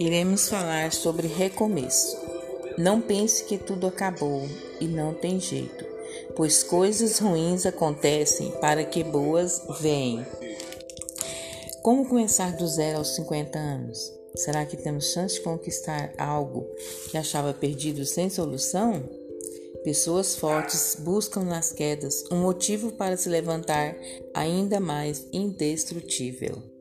Iremos falar sobre recomeço. Não pense que tudo acabou e não tem jeito, pois coisas ruins acontecem para que boas venham. Como começar do zero aos 50 anos? Será que temos chance de conquistar algo que achava perdido sem solução? Pessoas fortes buscam nas quedas um motivo para se levantar ainda mais indestrutível.